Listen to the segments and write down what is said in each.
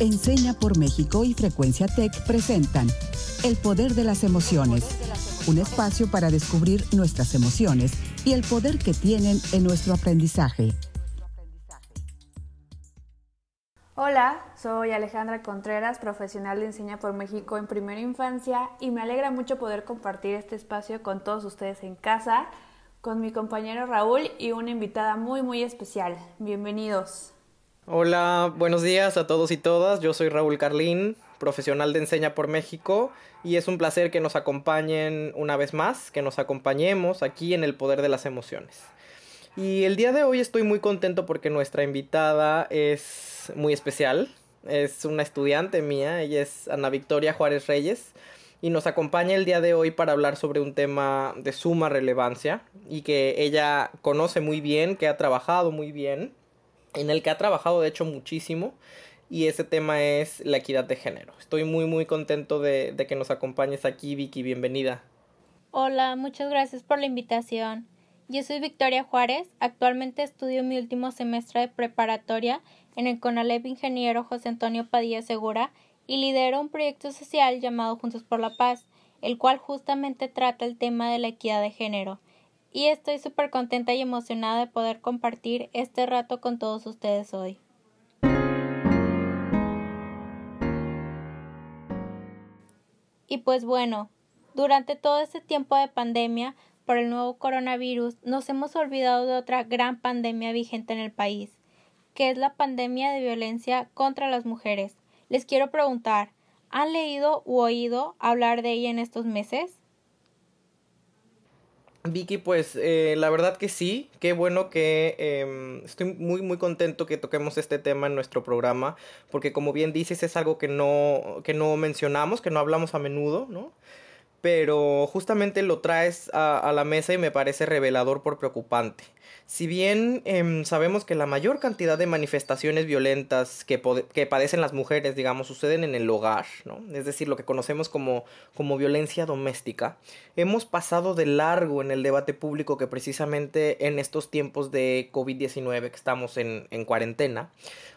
Enseña por México y Frecuencia Tech presentan El Poder de las Emociones, un espacio para descubrir nuestras emociones y el poder que tienen en nuestro aprendizaje. Hola, soy Alejandra Contreras, profesional de Enseña por México en primera infancia y me alegra mucho poder compartir este espacio con todos ustedes en casa, con mi compañero Raúl y una invitada muy muy especial. Bienvenidos. Hola, buenos días a todos y todas. Yo soy Raúl Carlín, profesional de Enseña por México, y es un placer que nos acompañen una vez más, que nos acompañemos aquí en el Poder de las Emociones. Y el día de hoy estoy muy contento porque nuestra invitada es muy especial. Es una estudiante mía, ella es Ana Victoria Juárez Reyes y nos acompaña el día de hoy para hablar sobre un tema de suma relevancia y que ella conoce muy bien, que ha trabajado muy bien en el que ha trabajado de hecho muchísimo y ese tema es la equidad de género. Estoy muy muy contento de, que nos acompañes aquí Vicky, bienvenida. Hola, muchas gracias por la invitación. Yo soy Victoria Juárez, actualmente estudio mi último semestre de preparatoria en el CONALEP Ingeniero José Antonio Padilla Segura y lidero un proyecto social llamado Juntos por la Paz, el cual justamente trata el tema de la equidad de género y estoy súper contenta y emocionada de poder compartir este rato con todos ustedes hoy. Y pues bueno, durante todo este tiempo de pandemia por el nuevo coronavirus nos hemos olvidado de otra gran pandemia vigente en el país, que es la pandemia de violencia contra las mujeres. Les quiero preguntar, ¿han leído u oído hablar de ella en estos meses? Vicky, pues eh, la verdad que sí, qué bueno que em, estoy muy muy contento que toquemos este tema en nuestro programa, porque como bien dices es algo que no, que no mencionamos, que no hablamos a menudo, ¿no? Pero justamente lo traes a, la mesa y me parece revelador por preocupante. Si bien em, sabemos que la mayor cantidad de manifestaciones violentas que, padecen las mujeres, digamos, suceden en el hogar, ¿no? es decir, lo que conocemos como, como violencia doméstica, hemos pasado de largo en el debate público que precisamente en estos tiempos de COVID-19 que estamos en cuarentena,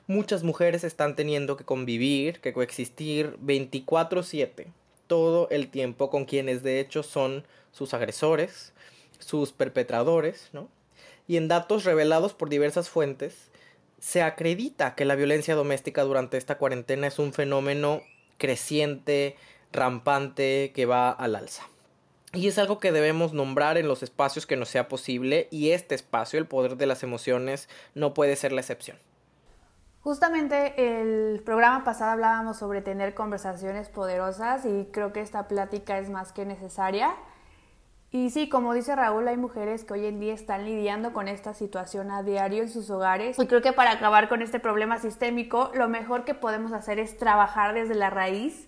muchas mujeres están teniendo que convivir, que coexistir 24/7 todo el tiempo con quienes de hecho son sus agresores, sus perpetradores, ¿no? y en datos revelados por diversas fuentes, se acredita que la violencia doméstica durante esta cuarentena es un fenómeno creciente, rampante, que va al alza. Y es algo que debemos nombrar en los espacios que nos sea posible y este espacio, el poder de las emociones, no puede ser la excepción. Justamente el programa pasado hablábamos sobre tener conversaciones poderosas y creo que esta plática es más que necesaria. Y sí, como dice Raúl, hay mujeres que hoy en día están lidiando con esta situación a diario en sus hogares. Y creo que para acabar con este problema sistémico, lo mejor que podemos hacer es trabajar desde la raíz.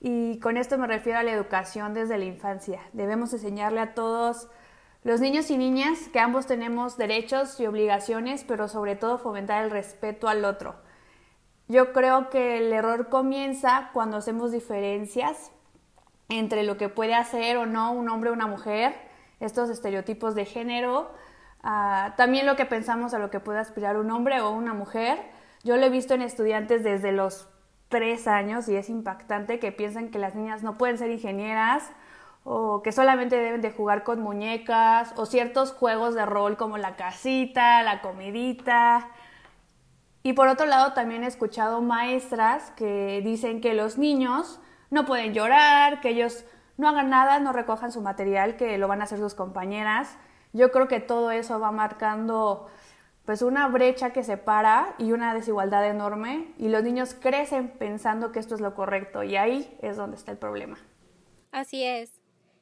Y con esto me refiero a la educación desde la infancia. Debemos enseñarle a todos los niños y niñas que ambos tenemos derechos y obligaciones, pero sobre todo fomentar el respeto al otro. Yo creo que el error comienza cuando hacemos diferencias entre lo que puede hacer o no un hombre o una mujer, estos estereotipos de género, ah, también lo que pensamos a lo que puede aspirar un hombre o una mujer. Yo lo he visto en estudiantes desde los tres años y es impactante que piensan que las niñas no pueden ser ingenieras o que solamente deben de jugar con muñecas o ciertos juegos de rol como la casita, la comidita. Y por otro lado también he escuchado maestras que dicen que los niños no pueden llorar, que ellos no hagan nada, no recojan su material, que lo van a hacer sus compañeras. Yo creo que todo eso va marcando pues una brecha que separa y una desigualdad enorme y los niños crecen pensando que esto es lo correcto y ahí es donde está el problema. Así es.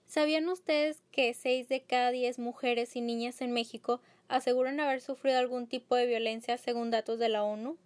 ¿Sabían ustedes que 6 de cada 10 mujeres y niñas en México aseguran haber sufrido algún tipo de violencia según datos de la ONU?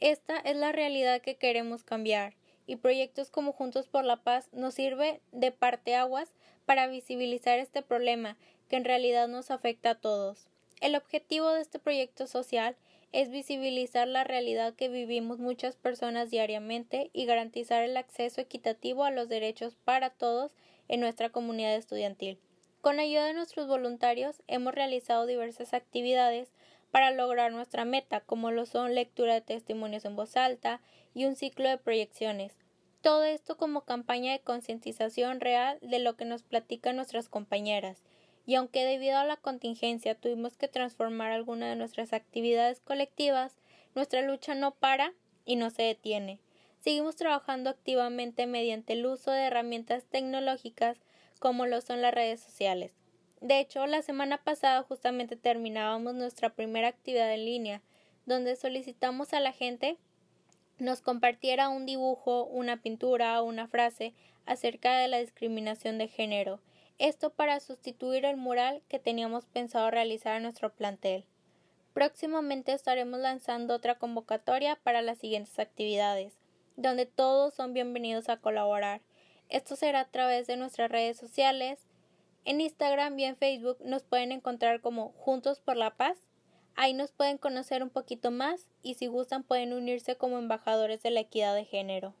Esta es la realidad que queremos cambiar y proyectos como Juntos por la Paz nos sirve de parteaguas para visibilizar este problema que en realidad nos afecta a todos. El objetivo de este proyecto social es visibilizar la realidad que vivimos muchas personas diariamente y garantizar el acceso equitativo a los derechos para todos en nuestra comunidad estudiantil. Con ayuda de nuestros voluntarios hemos realizado diversas actividades para lograr nuestra meta, como lo son lectura de testimonios en voz alta y un ciclo de proyecciones. Todo esto como campaña de concientización real de lo que nos platican nuestras compañeras. Y aunque debido a la contingencia tuvimos que transformar alguna de nuestras actividades colectivas, nuestra lucha no para y no se detiene. Seguimos trabajando activamente mediante el uso de herramientas tecnológicas como lo son las redes sociales. De hecho, la semana pasada justamente terminábamos nuestra primera actividad en línea, donde solicitamos a la gente nos compartiera un dibujo, una pintura o una frase acerca de la discriminación de género. Esto para sustituir el mural que teníamos pensado realizar en nuestro plantel. Próximamente estaremos lanzando otra convocatoria para las siguientes actividades, donde todos son bienvenidos a colaborar. Esto será a través de nuestras redes sociales. En Instagram y en Facebook nos pueden encontrar como Juntos por la Paz. Ahí nos pueden conocer un poquito más y si gustan pueden unirse como embajadores de la equidad de género.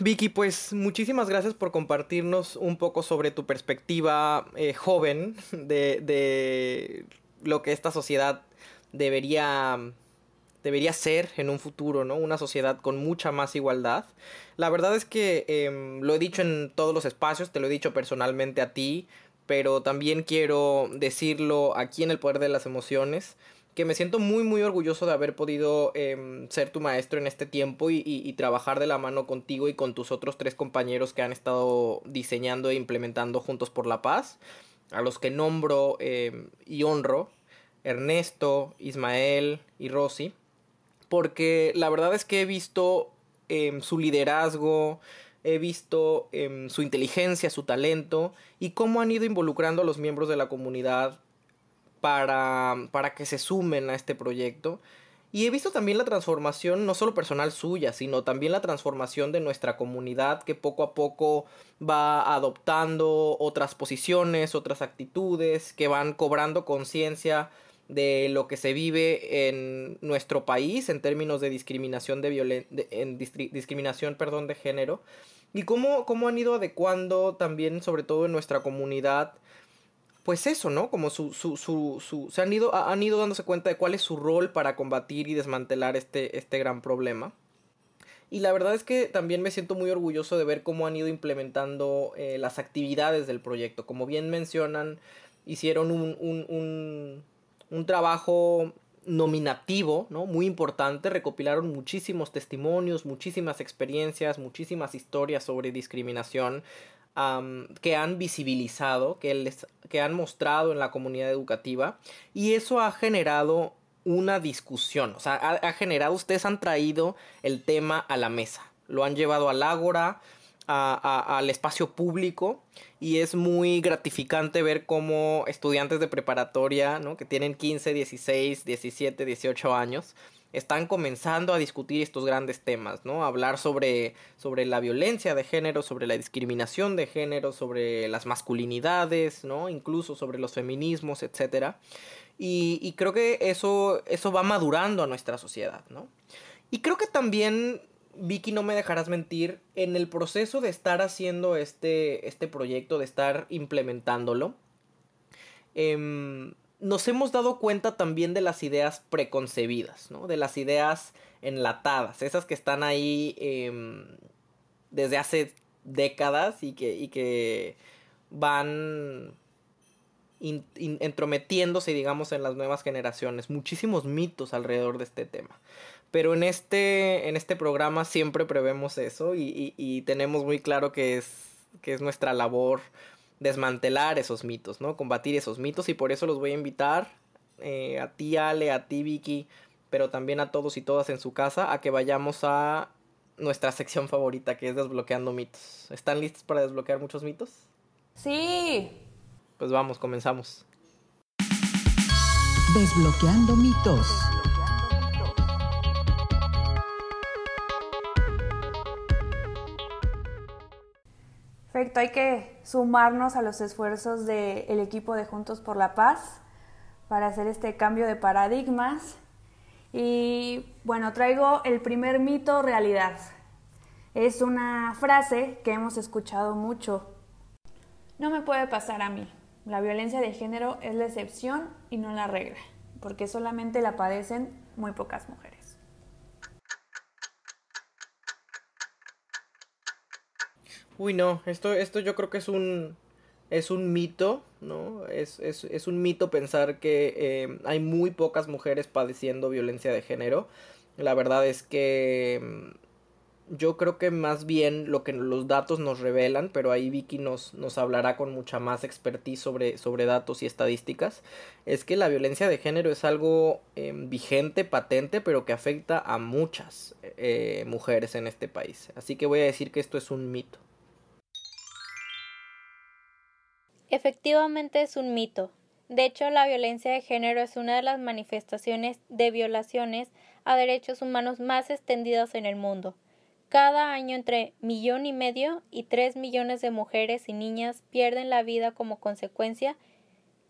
Vicky, pues muchísimas gracias por compartirnos un poco sobre tu perspectiva eh, joven de, de lo que esta sociedad debería debería ser en un futuro, ¿no? Una sociedad con mucha más igualdad. La verdad es que em, lo he dicho en todos los espacios, te lo he dicho personalmente a ti, pero también quiero decirlo aquí en el poder de las emociones, que me siento muy muy orgulloso de haber podido em, ser tu maestro en este tiempo y, trabajar de la mano contigo y con tus otros tres compañeros que han estado diseñando e implementando Juntos por la Paz, a los que nombro em, y honro Ernesto, Ismael y Rosy, porque la verdad es que he visto em, su liderazgo, he visto em, su inteligencia, su talento y cómo han ido involucrando a los miembros de la comunidad para, para que se sumen a este proyecto. Y he visto también la transformación, no solo personal suya, sino también la transformación de nuestra comunidad que poco a poco va adoptando otras posiciones, otras actitudes, que van cobrando conciencia de lo que se vive en nuestro país en términos de discriminación de, en discriminación perdón de género y cómo, cómo han ido adecuando también sobre todo en nuestra comunidad pues eso, ¿no? Como su, su, su, su, se han ido, han ido dándose cuenta de cuál es su rol para combatir y desmantelar este, este gran problema. Y la verdad es que también me siento muy orgulloso de ver cómo han ido implementando eh, las actividades del proyecto. Como bien mencionan, hicieron un, un un trabajo nominativo, ¿no? Muy importante, recopilaron muchísimos testimonios, muchísimas experiencias, muchísimas historias sobre discriminación que han visibilizado, que, les, que han mostrado en la comunidad educativa. Y eso ha generado una discusión, o sea, ha, ha generado, ustedes han traído el tema a la mesa, lo han llevado al ágora, al espacio público y es muy gratificante ver cómo estudiantes de preparatoria, que tienen 15, 16, 17, 18 años, están comenzando a discutir estos grandes temas, ¿no? Hablar sobre, sobre la violencia de género, sobre la discriminación de género, sobre las masculinidades, ¿no? Incluso sobre los feminismos, etc. Y, y creo que eso, eso va madurando a nuestra sociedad, ¿no? Y creo que también Vicky, no me dejarás mentir, en el proceso de estar haciendo este, este proyecto, de estar implementándolo, em, nos hemos dado cuenta también de las ideas preconcebidas, ¿no? De las ideas enlatadas, esas que están ahí em, desde hace décadas y que, y que van entrometiéndose, digamos, en las nuevas generaciones. Muchísimos mitos alrededor de este tema. Pero en este, en este programa siempre prevemos eso y, tenemos muy claro que es, que es nuestra labor desmantelar esos mitos, ¿no? Combatir esos mitos y por eso los voy a invitar eh, a ti Ale, a ti Vicky, pero también a todos y todas en su casa a que vayamos a nuestra sección favorita que es desbloqueando mitos. ¿Están listos para desbloquear muchos mitos? Sí. Pues vamos, comenzamos. Desbloqueando mitos. Perfecto, hay que sumarnos a los esfuerzos del equipo de Juntos por la Paz para hacer este cambio de paradigmas. Y bueno, traigo el primer mito realidad. Es una frase que hemos escuchado mucho. No me puede pasar a mí. La violencia de género es la excepción y no la regla. porque solamente la padecen muy pocas mujeres. Uy, no, esto, esto yo creo que es un, es un mito, ¿no? Es, es, un mito pensar que eh, hay muy pocas mujeres padeciendo violencia de género. La verdad es que mm, yo creo que más bien lo que los datos nos revelan, pero ahí Vicky nos, nos hablará con mucha más expertise sobre, sobre datos y estadísticas, es que la violencia de género es algo em, vigente, patente, pero que afecta a muchas eh, mujeres en este país. Así que voy a decir que esto es un mito. Efectivamente es un mito. De hecho, la violencia de género es una de las manifestaciones de violaciones a derechos humanos más extendidas en el mundo. Cada año entre millón y medio y tres millones de mujeres y niñas pierden la vida como consecuencia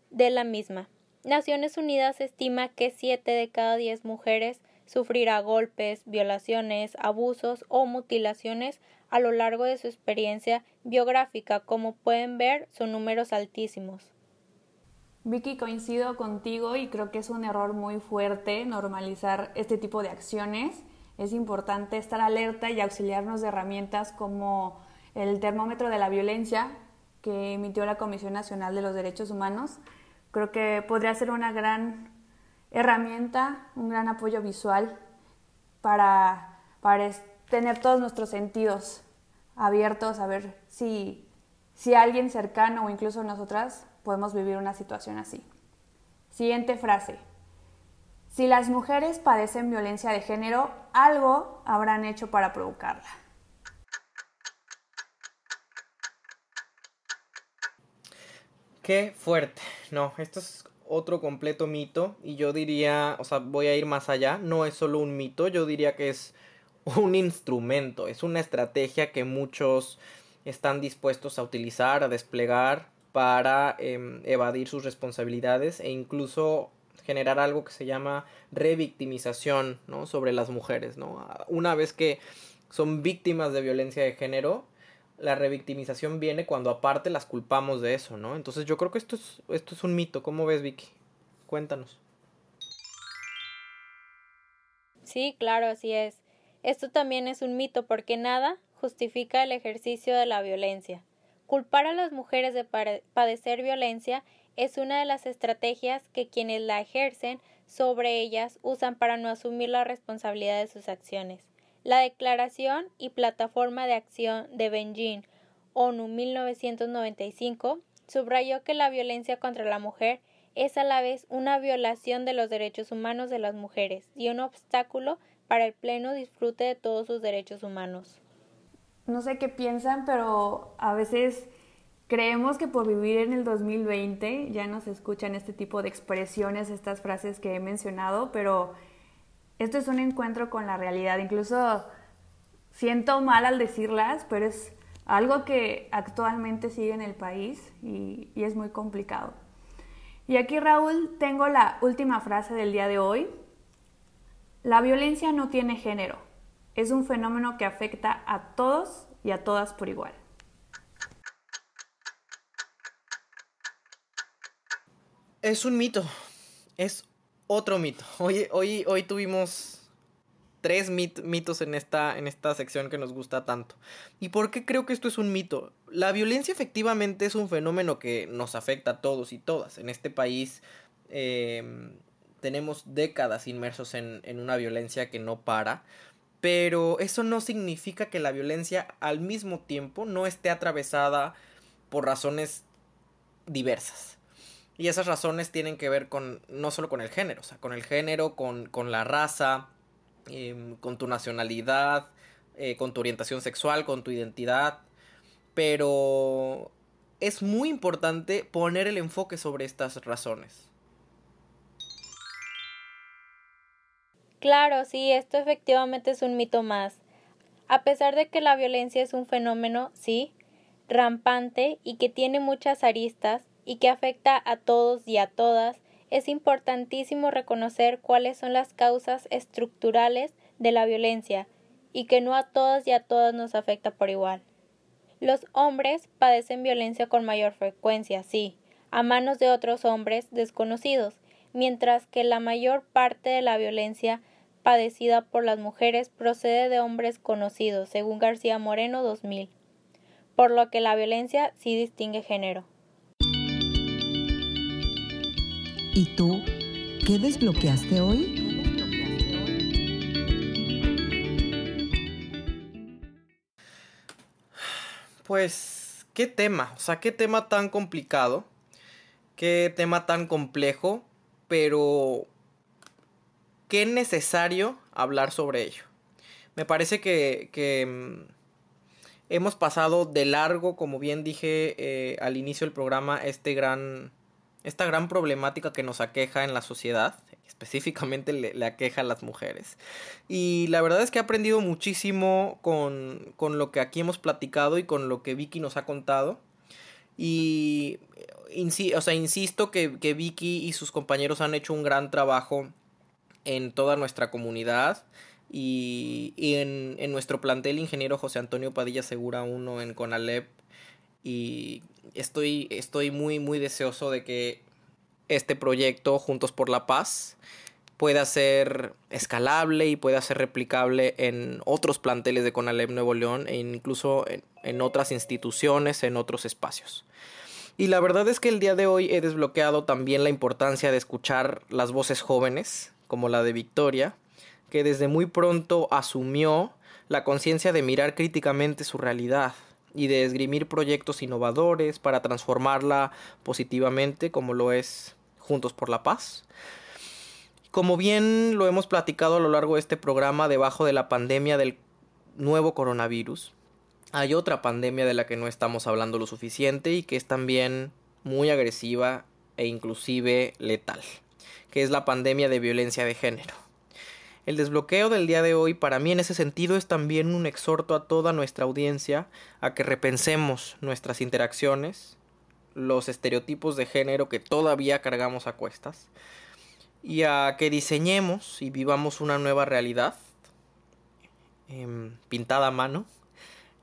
de la misma. Naciones Unidas estima que siete de cada diez mujeres sufrirá golpes, violaciones, abusos o mutilaciones a lo largo de su experiencia biográfica. Como pueden ver, son números altísimos. Vicky, coincido contigo y creo que es un error muy fuerte normalizar este tipo de acciones. Es importante estar alerta y auxiliarnos de herramientas como el termómetro de la violencia que emitió la Comisión Nacional de los Derechos Humanos. Creo que podría ser una gran herramienta, un gran apoyo visual para, para tener todos nuestros sentidos abiertos a ver si, si alguien cercano o incluso nosotras podemos vivir una situación así. Siguiente frase. Si las mujeres padecen violencia de género, algo habrán hecho para provocarla. Qué fuerte. No, esto es otro completo mito y yo diría, o sea, voy a ir más allá, no es solo un mito, yo diría que es un instrumento, es una estrategia que muchos están dispuestos a utilizar, a desplegar para em, evadir sus responsabilidades e incluso generar algo que se llama revictimización ¿no? sobre las mujeres. ¿no? Una vez que son víctimas de violencia de género, la revictimización viene cuando aparte las culpamos de eso, ¿no? Entonces yo creo que esto es, esto es un mito. ¿Cómo ves, Vicky? Cuéntanos. Sí, claro, así es. Esto también es un mito porque nada justifica el ejercicio de la violencia. Culpar a las mujeres de padecer violencia es una de las estrategias que quienes la ejercen sobre ellas usan para no asumir la responsabilidad de sus acciones. La Declaración y Plataforma de Acción de Beijing, ONU 1995, subrayó que la violencia contra la mujer es a la vez una violación de los derechos humanos de las mujeres y un obstáculo para el pleno disfrute de todos sus derechos humanos. No sé qué piensan, pero a veces creemos que por vivir en el 2020 ya no se escuchan este tipo de expresiones, estas frases que he mencionado, pero esto es un encuentro con la realidad. Incluso siento mal al decirlas, pero es algo que actualmente sigue en el país y, y es muy complicado. Y aquí, Raúl, tengo la última frase del día de hoy, la violencia no tiene género. Es un fenómeno que afecta a todos y a todas por igual. Es un mito. Es otro mito. Hoy, hoy, hoy tuvimos tres mitos en esta, en esta sección que nos gusta tanto. ¿Y por qué creo que esto es un mito? La violencia efectivamente es un fenómeno que nos afecta a todos y todas. En este país eh, tenemos décadas inmersos en, una violencia que no para, pero eso no significa que la violencia al mismo tiempo no esté atravesada por razones diversas. Y esas razones tienen que ver con no solo con el género, o sea, con el género, con, la raza, em, con tu nacionalidad, eh, con tu orientación sexual, con tu identidad. Pero es muy importante poner el enfoque sobre estas razones. Claro, sí, esto efectivamente es un mito más. A pesar de que la violencia es un fenómeno, sí, rampante y que tiene muchas aristas y que afecta a todos y a todas, es importantísimo reconocer cuáles son las causas estructurales de la violencia y que no a todas y a todas nos afecta por igual. Los hombres padecen violencia con mayor frecuencia, sí, a manos de otros hombres desconocidos, mientras que la mayor parte de la violencia padecida por las mujeres procede de hombres conocidos, según García Moreno 2000, por lo que la violencia sí distingue género. ¿Y tú qué desbloqueaste hoy? Pues, ¿qué tema? O sea, ¿qué tema tan complicado? ¿Qué tema tan complejo? Pero qué necesario hablar sobre ello. Me parece que, mm, hemos pasado de largo, como bien dije eh, al inicio del programa, este gran, esta gran problemática que nos aqueja en la sociedad, específicamente le, aqueja a las mujeres. Y la verdad es que he aprendido muchísimo con, con lo que aquí hemos platicado y con lo que Vicky nos ha contado. Y o sea, insisto que, que Vicky y sus compañeros han hecho un gran trabajo en toda nuestra comunidad y, en, en, nuestro plantel ingeniero José Antonio Padilla Segura 1 en Conalep y estoy, estoy muy muy deseoso de que este proyecto Juntos por la Paz pueda ser escalable y pueda ser replicable en otros planteles de Conalep Nuevo León e incluso en, en otras instituciones, en otros espacios. Y la verdad es que el día de hoy he desbloqueado también la importancia de escuchar las voces jóvenes, como la de Victoria, que desde muy pronto asumió la conciencia de mirar críticamente su realidad y de esgrimir proyectos innovadores para transformarla positivamente como lo es Juntos por la Paz. Como bien lo hemos platicado a lo largo de este programa, debajo de la pandemia del nuevo coronavirus, hay otra pandemia de la que no estamos hablando lo suficiente y que es también muy agresiva e inclusive letal que es la pandemia de violencia de género. El desbloqueo del día de hoy para mí en ese sentido es también un exhorto a toda nuestra audiencia a que repensemos nuestras interacciones, los estereotipos de género que todavía cargamos a cuestas, y a que diseñemos y vivamos una nueva realidad em, pintada a mano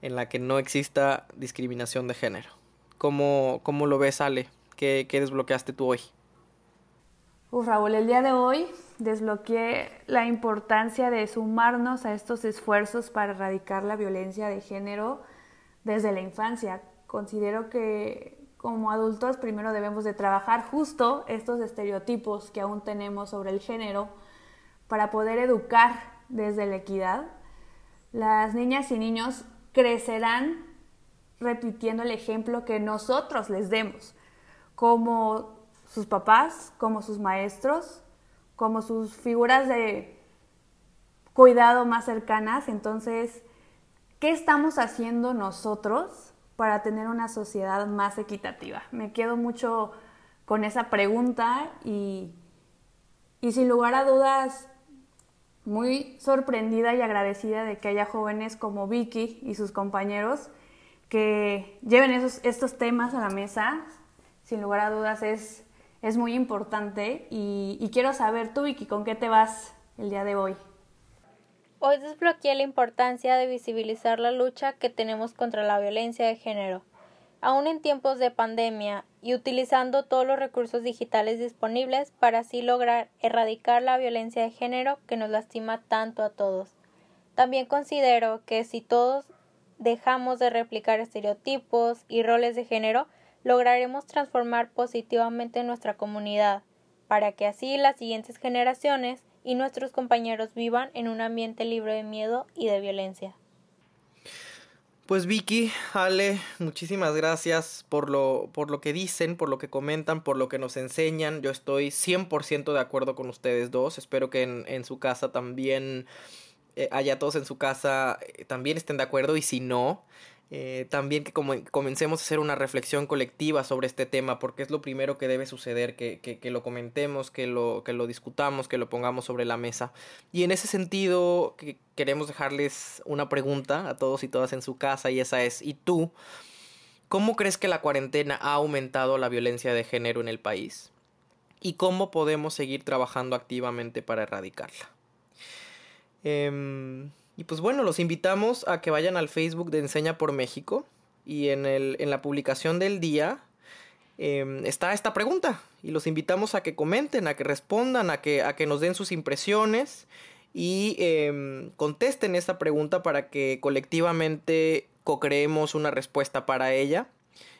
en la que no exista discriminación de género. ¿Cómo, cómo lo ves, Ale? ¿Qué, ¿Qué desbloqueaste tú hoy? Uf, Raúl, el día de hoy desbloqueé la importancia de sumarnos a estos esfuerzos para erradicar la violencia de género desde la infancia. Considero que como adultos primero debemos de trabajar justo estos estereotipos que aún tenemos sobre el género para poder educar desde la equidad. Las niñas y niños crecerán repitiendo el ejemplo que nosotros les demos, como sus papás, como sus maestros, como sus figuras de cuidado más cercanas. Entonces, ¿qué estamos haciendo nosotros para tener una sociedad más equitativa? Me quedo mucho con esa pregunta y, y sin lugar a dudas muy sorprendida y agradecida de que haya jóvenes como Vicky y sus compañeros que lleven esos, estos temas a la mesa. Sin lugar a dudas es es muy importante y, quiero saber tú, Vicky, ¿con qué te vas el día de hoy? Hoy desbloqueé la importancia de visibilizar la lucha que tenemos contra la violencia de género. Aún en tiempos de pandemia y utilizando todos los recursos digitales disponibles para así lograr erradicar la violencia de género que nos lastima tanto a todos. También considero que si todos dejamos de replicar estereotipos y roles de género, lograremos transformar positivamente nuestra comunidad, para que así las siguientes generaciones y nuestros compañeros vivan en un ambiente libre de miedo y de violencia. Pues Vicky, Ale, muchísimas gracias por lo, por lo que dicen, por lo que comentan, por lo que nos enseñan. Yo estoy 100% de acuerdo con ustedes dos. Espero que en, su casa también, eh, haya todos en su casa, eh, también estén de acuerdo y si no, eh, también que como comencemos a hacer una reflexión colectiva sobre este tema, porque es lo primero que debe suceder, que, que, lo comentemos, que lo, que lo discutamos, que lo pongamos sobre la mesa. Y en ese sentido, que queremos dejarles una pregunta a todos y todas en su casa, y esa es, ¿y tú? ¿Cómo crees que la cuarentena ha aumentado la violencia de género en el país? ¿Y cómo podemos seguir trabajando activamente para erradicarla? Eh, y pues bueno, los invitamos a que vayan al Facebook de Enseña por México y en, el, en la publicación del día em, está esta pregunta y los invitamos a que comenten, a que respondan, a que, a que nos den sus impresiones y em, contesten esta pregunta para que colectivamente co-creemos una respuesta para ella.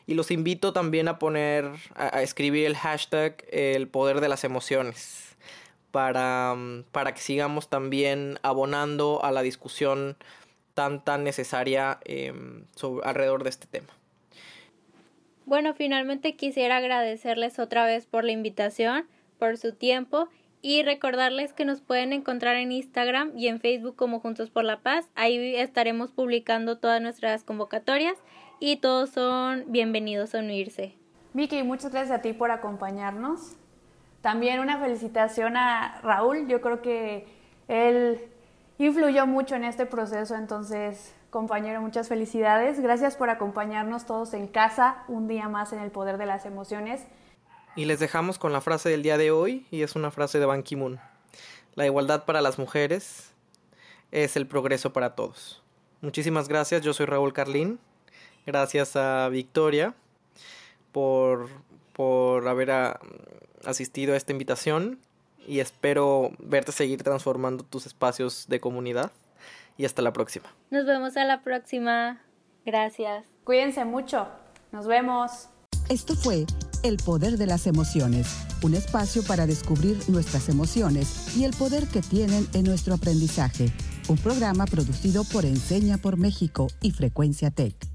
Y los invito también a poner, a, escribir el hashtag el poder de las emociones para, em, para que sigamos también abonando a la discusión tan tan necesaria alrededor de este tema. Bueno, finalmente quisiera agradecerles otra vez por la invitación, por su tiempo y recordarles que nos pueden encontrar en Instagram y en Facebook como Juntos por la Paz. Ahí estaremos publicando todas nuestras convocatorias y todos son bienvenidos a unirse. Vicky, muchas gracias a ti por acompañarnos. También una felicitación a Raúl. Yo creo que él influyó mucho en este proceso, entonces compañero, muchas felicidades. Gracias por acompañarnos todos en casa un día más en el poder de las emociones. Y les dejamos con la frase del día de hoy y es una frase de Ban Ki-moon. La igualdad para las mujeres es el progreso para todos. Muchísimas gracias, yo soy Raúl Carlín. Gracias a Victoria por, por haber ah, asistido a esta invitación y espero verte seguir transformando tus espacios de comunidad y hasta la próxima. Nos vemos a la próxima. Gracias. Cuídense mucho. Nos vemos. Esto fue El Poder de las Emociones, un espacio para descubrir nuestras emociones y el poder que tienen en nuestro aprendizaje. Un programa producido por Enseña por México y Frecuencia Tech.